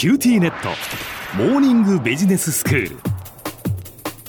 QTnet。モーニングビジネススクール。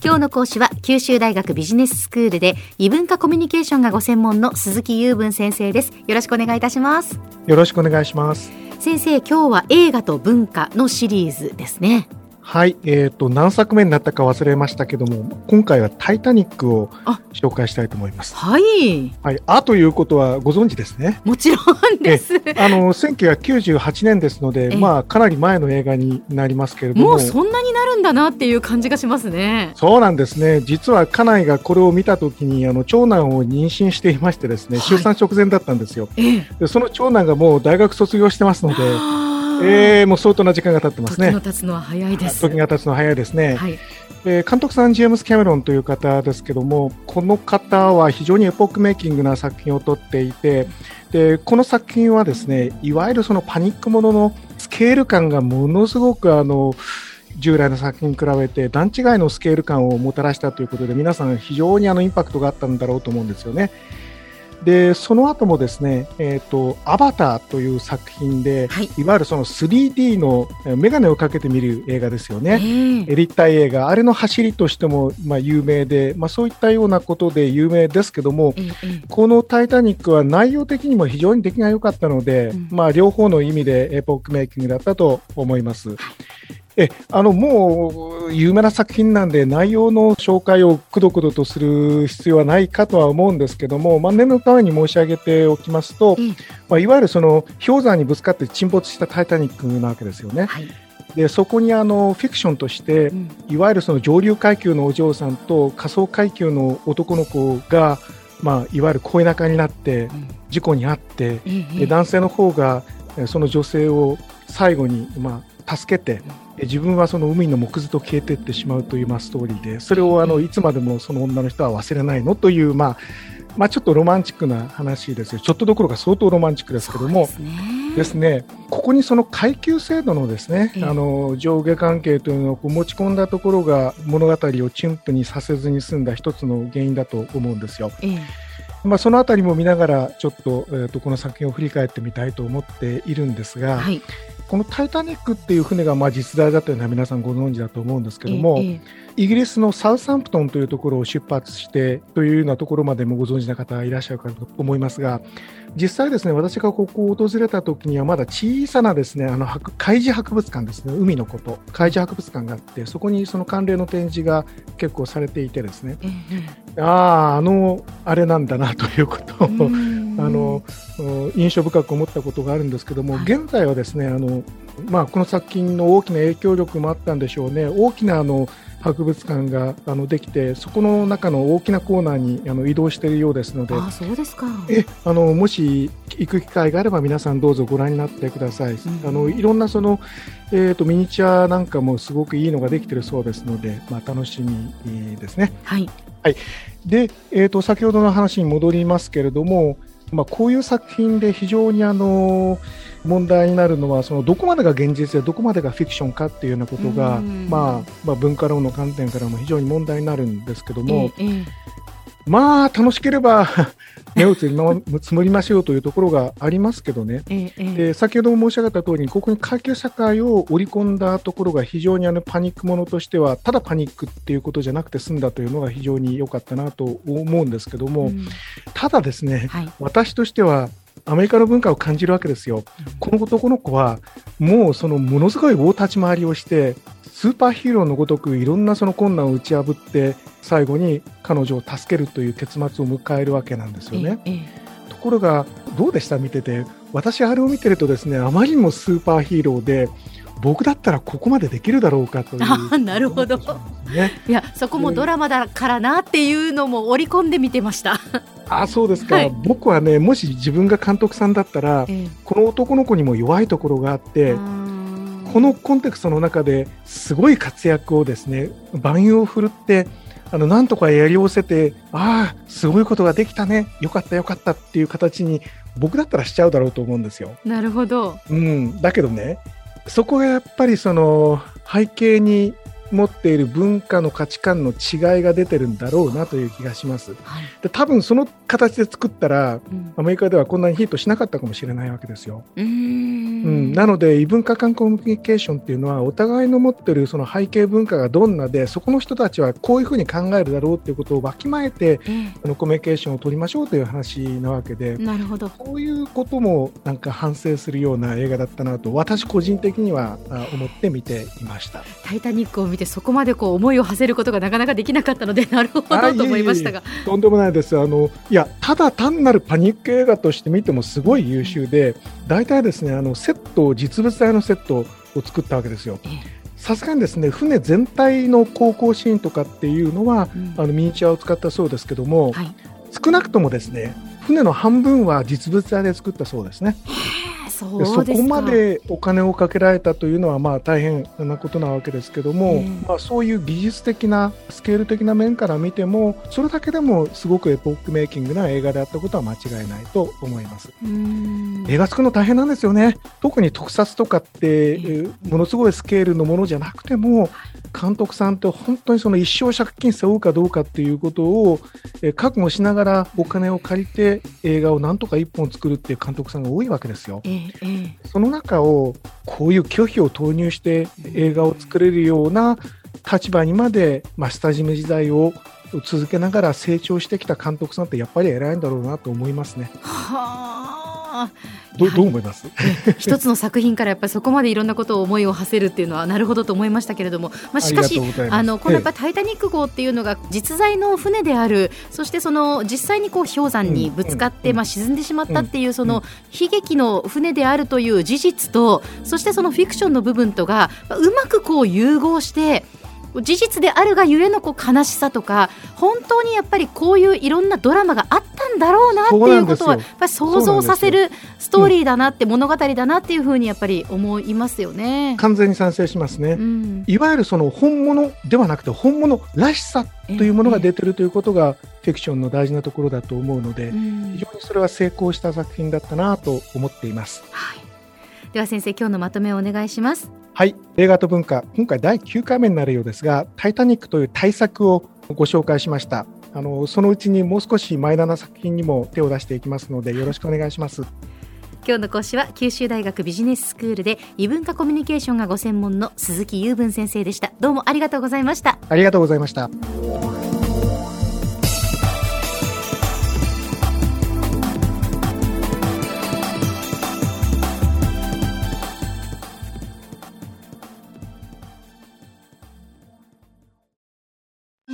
今日の講師は九州大学ビジネススクールで異文化コミュニケーションがご専門の鈴木右文先生です。よろしくお願いいたします。よろしくお願いします。先生今日は映画と文化のシリーズですねはい、えっ、ー、と何作目になったか忘れましたけども、今回はタイタニックを紹介したいと思います。はい。はい、あということはご存知ですね。もちろんです。あの1998年ですので、まあかなり前の映画になりますけれども、もうそんなになるんだなっていう感じがしますね。そうなんですね。実は家内がこれを見たときにあの長男を妊娠していましてですね、出産直前だったんですよ。でその長男がもう大学卒業してますので。えー、もう相当な時間が経ってますね。時が経つのは早いです。時が経つのは早いですね。はい、えー、監督さん、ジェームス・キャメロンという方ですけども、この方は非常にエポックメイキングな作品を撮っていて、でこの作品はですね、いわゆるそのパニックもののスケール感がものすごくあの、従来の作品に比べて段違いのスケール感をもたらしたということで皆さん非常にあのインパクトがあったんだろうと思うんですよね。でその後もですね、えーと、アバターという作品で、はい、いわゆるその 3D の眼鏡をかけて見る映画ですよね、えー、立体映画、あれの走りとしてもまあ有名で、まあ、そういったようなことで有名ですけども、えー、このタイタニックは内容的にも非常に出来が良かったので、うん、まあ、両方の意味でエポックメイキングだったと思います。えあのもう有名な作品なんで内容の紹介をくどくどとする必要はないかとは思うんですけども、まあ、念のために申し上げておきますと、うん、まあ、いわゆるその氷山にぶつかって沈没したタイタニックなわけですよね。はい。でそこにあのフィクションとして、うん、いわゆるその上流階級のお嬢さんと下層階級の男の子が、まあ、いわゆる恋仲になって事故に遭って、うん、で男性の方がその女性を最後に、まあ、助けて、自分はその海の木図と消えていってしまうというまあストーリーでそれをあのいつまでもその女の人は忘れないのという、まあ、まあちょっとロマンチックな話ですよ。ちょっとどころか相当ロマンチックですけどもですね。ここにその階級制度のですね、あの上下関係というのを持ち込んだところが物語をチュンプにさせずに済んだ一つの原因だと思うんですよ。まあ、そのあたりも見ながらちょっと,、えー、とこの作品を振り返ってみたいと思っているんですが、はい、このタイタニックっていう船がまあ実在だというのは皆さんご存知だと思うんですけども、ええ、イギリスのサウサンプトンというところを出発してというようなところまでもご存知な方いらっしゃるかと思いますが、実際ですね、私がここを訪れた時にはまだ小さなですね、あの海事博物館ですね、海のこと、海事博物館があって、そこにその関連の展示が結構されていてですね、え、ああ、あの、あれなんだなということを、あの印象深く思ったことがあるんですけども、現在はですねあの、まあ、この作品の大きな影響力もあったんでしょうね。大きなあの博物館があのできてそこの中の大きなコーナーにあの移動しているようですのであそうですか。えあのもし行く機会があれば皆さんどうぞご覧になってください、うん、あのいろんなその、えーと、ミニチュアなんかもすごくいいのができているそうですので、まあ、楽しみですね。はい、はい、で、えーと先ほどの話に戻りますけれどもまあ、こういう作品で非常にあの問題になるのはそのどこまでが現実でどこまでがフィクションかっていうようなことが、まあ、まあ文化論の観点からも非常に問題になるんですけども、ええ、まあ楽しければ目をつむりましょうというところがありますけどね、ええ、で先ほども申し上げた通りにここに階級社会を織り込んだところが非常にあのパニックものとしてはただパニックっていうことじゃなくて済んだというのが非常に良かったなと思うんですけども、うん、ただですね、はい、私としてはアメリカの文化を感じるわけですよ。この男の子はもうそのものすごい大立ち回りをしてスーパーヒーローのごとくいろんなその困難を打ち破って最後に彼女を助けるという結末を迎えるわけなんですよね。ええ、ところがどうでした？見てて。私あれを見てるとですねあまりにもスーパーヒーローで僕だったらここまでできるだろうかという、あなるほど、ね、いやそこもドラマだからなっていうのも織り込んで見てました。あそうですか、はい、僕はねもし自分が監督さんだったら、えこの男の子にも弱いところがあってこのコンテクストの中ですごい活躍をですね万有を振るってあの、なんとかやり寄せて、ああ、すごいことができたね、よかったよかったっていう形に、僕だったらしちゃうだろうと思うんですよ。なるほど。うん。だけどね、そこがやっぱりその、背景に持っている文化の価値観の違いが出てるんだろうなという気がします。はい、で多分その形で作ったら、うん、アメリカではこんなにヒットしなかったかもしれないわけですよ。うんん、なので異文化間コミュニケーションっていうのはお互いの持ってるその背景文化がどんなでそこの人たちはこういうふうに考えるだろうっていうことをわきまえて、このコミュニケーションを取りましょうという話なわけで。なるほど。こういうこともなんか反省するような映画だったなと私個人的には思って見ていました「タイタニック」を見てそこまでこう思いを馳せることがなかなかできなかったので なるほどと思いましたが。とんでもないです。あのいやただ単なるパニック映画として見てもすごい優秀で大体ですねあのセット実物大のセットを作ったわけですよ。さすがにですね船全体の航行シーンとかっていうのは、うん、あのミニチュアを使ったそうですけども、はい、少なくともですね船の半分は実物大で作ったそうですね。そそこまでお金をかけられたというのはまあ大変なことなわけですけども、まあ、そういう技術的なスケール的な面から見てもそれだけでもすごくエポックメイキングな映画であったことは間違いないと思います。映画作るの大変なんですよね。特に特撮とかってものすごいスケールのものじゃなくても監督さんって本当にその一生借金背負うかどうかっていうことを覚悟しながらお金を借りて映画をなんとか一本作るっていう監督さんが多いわけですよ。えー、その中をこういう拒否を投入して映画を作れるような立場にまで、まあ、下締め時代を続けながら成長してきた監督さんってやっぱり偉いんだろうなと思いますね。はあどどう思います？一つの作品からやっぱりそこまでいろんなことを思いを馳せるっていうのはなるほどと思いましたけれども、まあ、しかしあのこのやっぱタイタニック号っていうのが実在の船であるそしてその実際にこう氷山にぶつかって、まあ、沈んでしまったっていうその悲劇の船であるという事実とそしてそのフィクションの部分とがうまくこう融合して事実であるがゆえのこう悲しさとか本当にやっぱりこういういろんなドラマがあったんだろうなっていうことをやっぱり想像させるストーリーだなって、物語だなっていうふうにやっぱり思いますよね。完全に賛成しますね、うん、いわゆるその本物ではなくて本物らしさというものが出てるということがフィクションの大事なところだと思うので、非常にそれは成功した作品だったなと思っています。はい。では先生今日のまとめをお願いします。はい。映画と文化今回第9回目になるようですがタイタニックという大作をご紹介しましたあのそのうちにもう少しマイナーな作品にも手を出していきますのでよろしくお願いします。今日の講師は九州大学ビジネススクールで異文化コミュニケーションがご専門の鈴木雄文先生でした。どうもありがとうございました。ありがとうございました